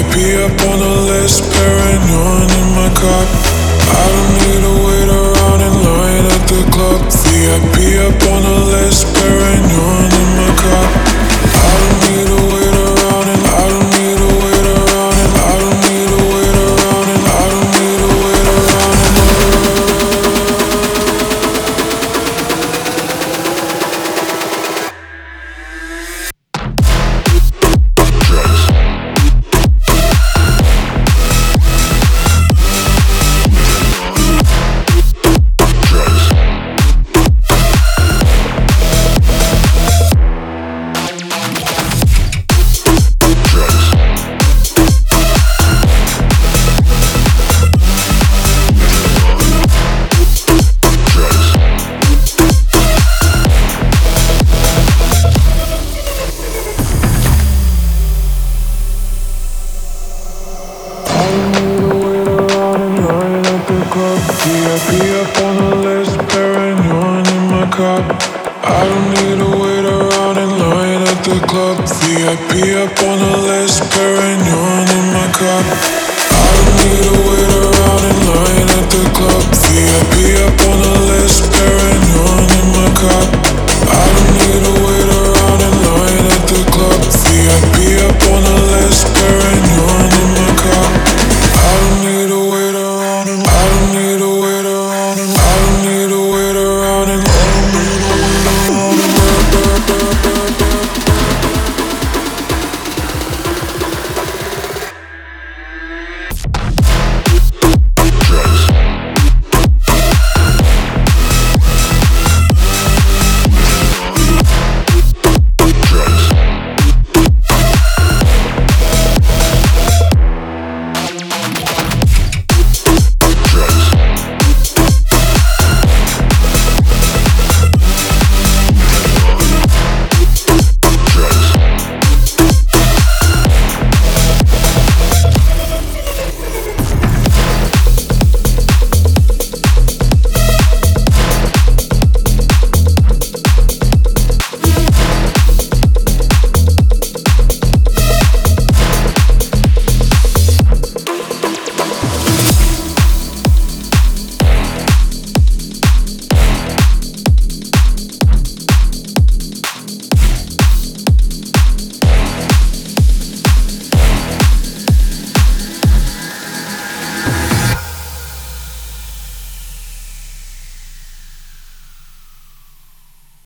Might be up on the list, paranoid in my cup. I don't need to wait around in line at the club. VIP up on the list. VIP up on the list, Pérignon in my. I don't need to wait around in line at the club. VIP up on the list, in my cup.